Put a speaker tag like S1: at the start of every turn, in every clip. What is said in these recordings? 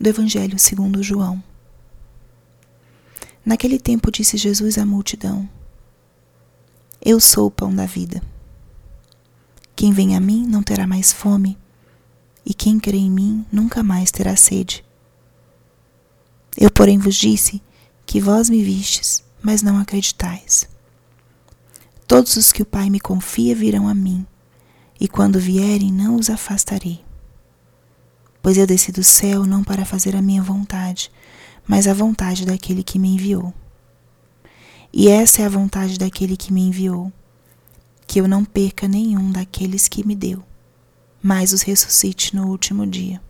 S1: do Evangelho segundo João. Naquele tempo disse Jesus à multidão: Eu sou o pão da vida. Quem vem a mim não terá mais fome, e quem crê em mim nunca mais terá sede. Eu, porém, vos disse que vós me vistes, mas não acreditais. Todos os que o Pai me confia virão a mim, e quando vierem não os afastarei. Pois eu desci do céu não para fazer a minha vontade, mas a vontade daquele que me enviou. E essa é a vontade daquele que me enviou, que eu não perca nenhum daqueles que me deu, mas os ressuscite no último dia.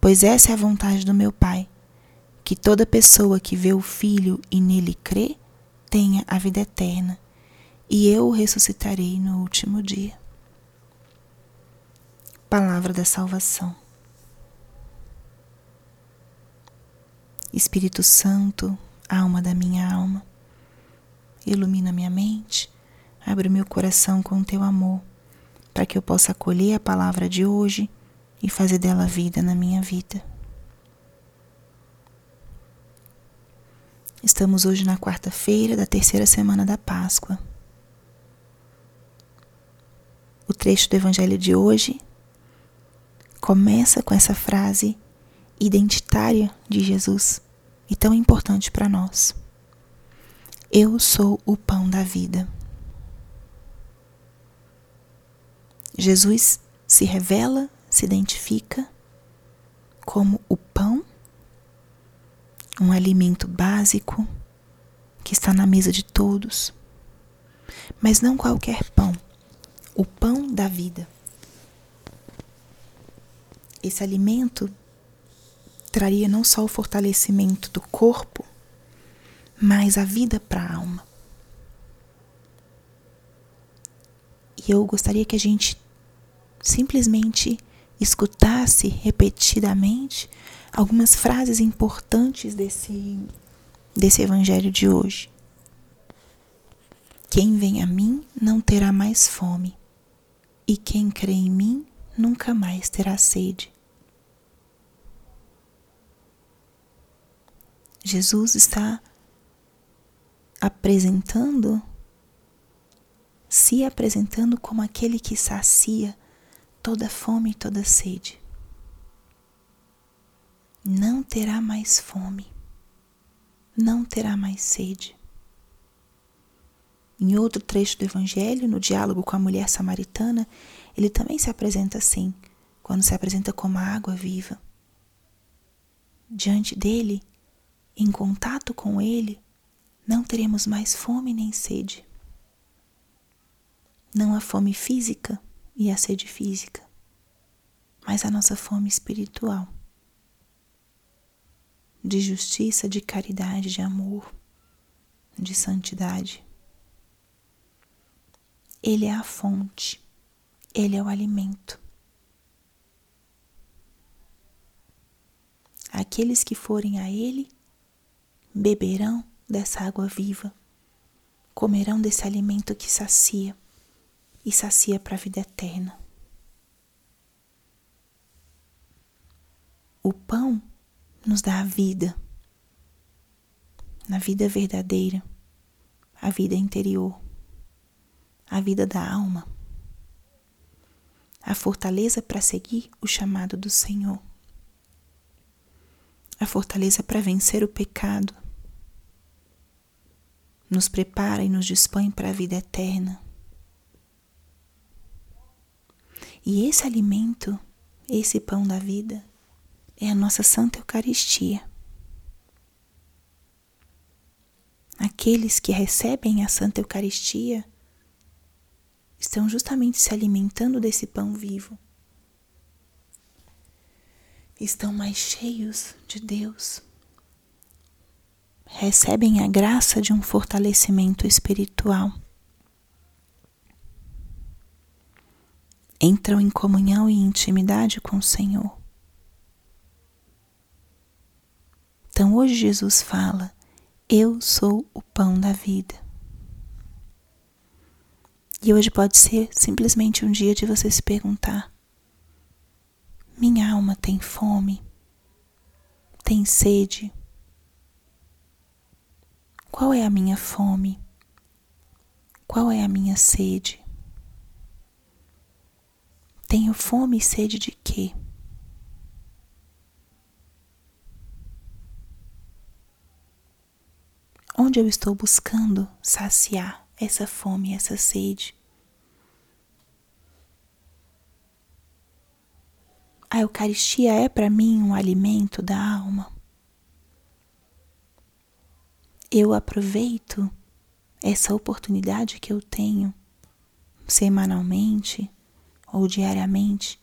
S1: Pois essa é a vontade do meu Pai, que toda pessoa que vê o Filho e nele crê tenha a vida eterna, e eu o ressuscitarei no último dia. Palavra da Salvação. Espírito Santo, alma da minha alma, ilumina minha mente, abre o meu coração com teu amor, para que eu possa acolher a palavra de hoje e fazer dela vida na minha vida. Estamos hoje na quarta-feira da terceira semana da Páscoa. O trecho do Evangelho de hoje começa com essa frase identitária de Jesus e tão importante para nós. Eu sou o pão da vida. Jesus se revela, se identifica como o pão, um alimento básico que está na mesa de todos, mas não qualquer pão, o pão da vida. Esse alimento traria não só o fortalecimento do corpo, mas a vida para a alma. E eu gostaria que a gente simplesmente escutasse repetidamente algumas frases importantes desse, desse evangelho de hoje. Quem vem a mim não terá mais fome, e quem crê em mim nunca mais terá sede. Jesus está apresentando, se apresentando como aquele que sacia toda fome e toda sede. Não terá mais fome, não terá mais sede. Em outro trecho do Evangelho, no diálogo com a mulher samaritana, ele também se apresenta assim, quando se apresenta como a água viva. Diante dele, em contato com Ele, não teremos mais fome nem sede. Não a fome física e a sede física, mas a nossa fome espiritual de justiça, de caridade, de amor, de santidade. Ele é a fonte, ele é o alimento. Aqueles que forem a Ele beberão dessa água viva, comerão desse alimento que sacia e sacia para a vida eterna. O pão nos dá a vida, na vida verdadeira, a vida interior, a vida da alma, a fortaleza para seguir o chamado do Senhor, a fortaleza para vencer o pecado, nos prepara e nos dispõe para a vida eterna. E esse alimento, esse pão da vida, é a nossa Santa Eucaristia. Aqueles que recebem a Santa Eucaristia estão justamente se alimentando desse pão vivo. Estão mais cheios de Deus recebem a graça de um fortalecimento espiritual. Entram em comunhão e intimidade com o Senhor. Então hoje Jesus fala: Eu sou o pão da vida. E hoje pode ser simplesmente um dia de você se perguntar: Minha alma tem fome? Tem sede? Qual é a minha fome? Qual é a minha sede? Tenho fome e sede de quê? Onde eu estou buscando saciar essa fome, essa sede? A Eucaristia é para mim um alimento da alma. Eu aproveito essa oportunidade que eu tenho semanalmente ou diariamente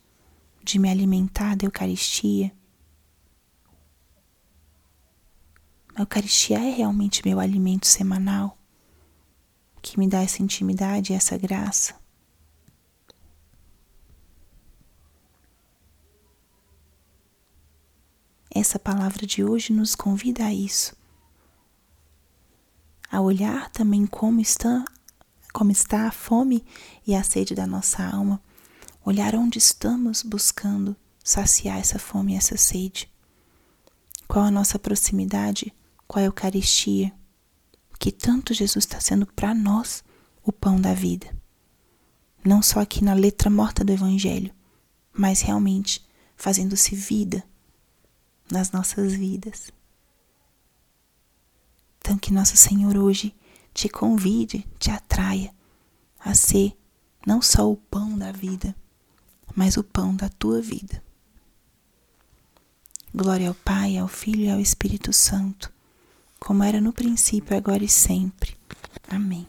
S1: de me alimentar da Eucaristia. A Eucaristia é realmente meu alimento semanal que me dá essa intimidade e essa graça. Essa palavra de hoje nos convida a isso. A olhar também como está, como está a fome e a sede da nossa alma. Olhar onde estamos buscando saciar essa fome e essa sede. Qual a nossa proximidade com a Eucaristia, que tanto Jesus está sendo para nós o pão da vida. Não só aqui na letra morta do Evangelho, mas realmente fazendo-se vida nas nossas vidas. Então, que Nosso Senhor hoje te convide, te atraia a ser não só o pão da vida, mas o pão da tua vida. Glória ao Pai, ao Filho e ao Espírito Santo, como era no princípio, agora e sempre. Amém.